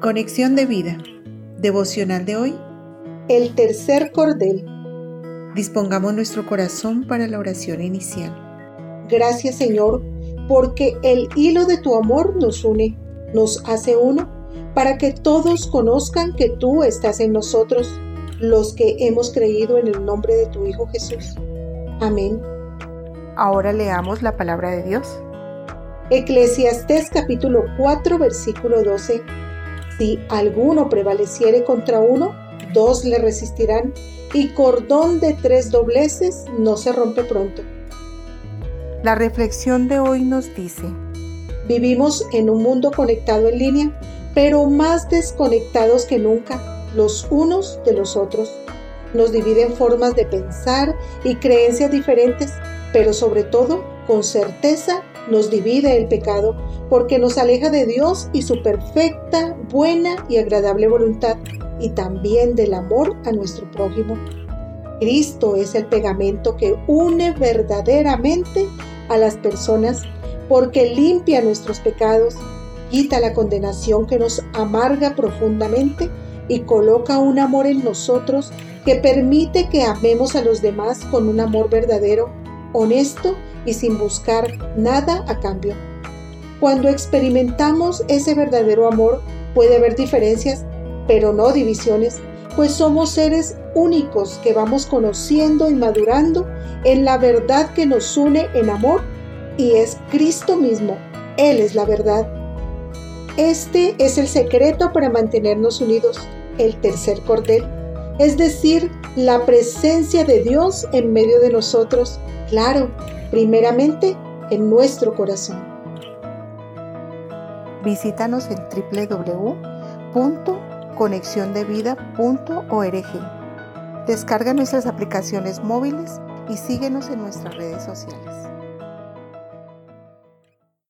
Conexión de vida. Devocional de hoy. El tercer cordel. Dispongamos nuestro corazón para la oración inicial. Gracias Señor, porque el hilo de tu amor nos une, nos hace uno, para que todos conozcan que tú estás en nosotros, los que hemos creído en el nombre de tu Hijo Jesús. Amén. Ahora leamos la palabra de Dios. Eclesiastés capítulo 4 versículo 12 si alguno prevaleciere contra uno, dos le resistirán, y cordón de tres dobleces no se rompe pronto. La reflexión de hoy nos dice, Vivimos en un mundo conectado en línea, pero más desconectados que nunca, los unos de los otros. Nos dividen formas de pensar y creencias diferentes, pero sobre todo, con certeza, nos divide el pecado porque nos aleja de Dios y su perfecta, buena y agradable voluntad y también del amor a nuestro prójimo. Cristo es el pegamento que une verdaderamente a las personas porque limpia nuestros pecados, quita la condenación que nos amarga profundamente y coloca un amor en nosotros que permite que amemos a los demás con un amor verdadero, honesto y sin buscar nada a cambio. Cuando experimentamos ese verdadero amor puede haber diferencias, pero no divisiones, pues somos seres únicos que vamos conociendo y madurando en la verdad que nos une en amor y es Cristo mismo. Él es la verdad. Este es el secreto para mantenernos unidos, el tercer cordel, es decir, la presencia de Dios en medio de nosotros, claro, primeramente en nuestro corazón. Visítanos en www.conexiondevida.org. Descarga nuestras aplicaciones móviles y síguenos en nuestras redes sociales.